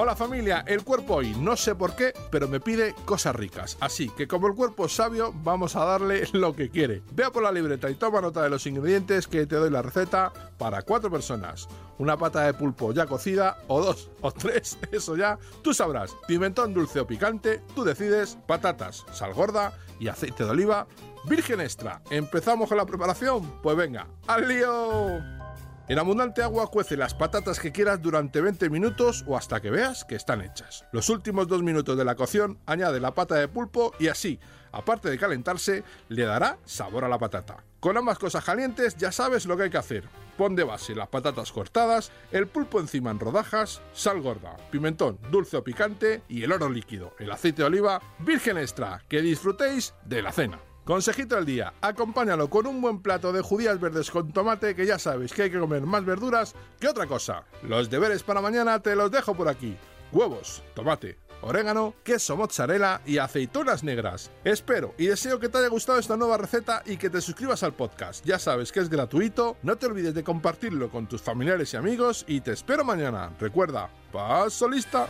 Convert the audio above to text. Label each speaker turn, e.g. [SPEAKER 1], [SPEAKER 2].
[SPEAKER 1] Hola familia, el cuerpo hoy, no sé por qué, pero me pide cosas ricas. Así que como el cuerpo es sabio, vamos a darle lo que quiere. Vea por la libreta y toma nota de los ingredientes que te doy la receta para cuatro personas. Una pata de pulpo ya cocida, o dos, o tres, eso ya, tú sabrás. Pimentón dulce o picante, tú decides. Patatas, sal gorda y aceite de oliva virgen extra. ¿Empezamos con la preparación? Pues venga, ¡al lío! En abundante agua cuece las patatas que quieras durante 20 minutos o hasta que veas que están hechas. Los últimos dos minutos de la cocción añade la pata de pulpo y así, aparte de calentarse, le dará sabor a la patata. Con ambas cosas calientes ya sabes lo que hay que hacer. Pon de base las patatas cortadas, el pulpo encima en rodajas, sal gorda, pimentón dulce o picante y el oro líquido, el aceite de oliva virgen extra. Que disfrutéis de la cena. Consejito del día, acompáñalo con un buen plato de judías verdes con tomate que ya sabéis que hay que comer más verduras que otra cosa. Los deberes para mañana te los dejo por aquí. Huevos, tomate, orégano, queso mozzarella y aceitunas negras. Espero y deseo que te haya gustado esta nueva receta y que te suscribas al podcast. Ya sabes que es gratuito, no te olvides de compartirlo con tus familiares y amigos y te espero mañana. Recuerda, paso lista.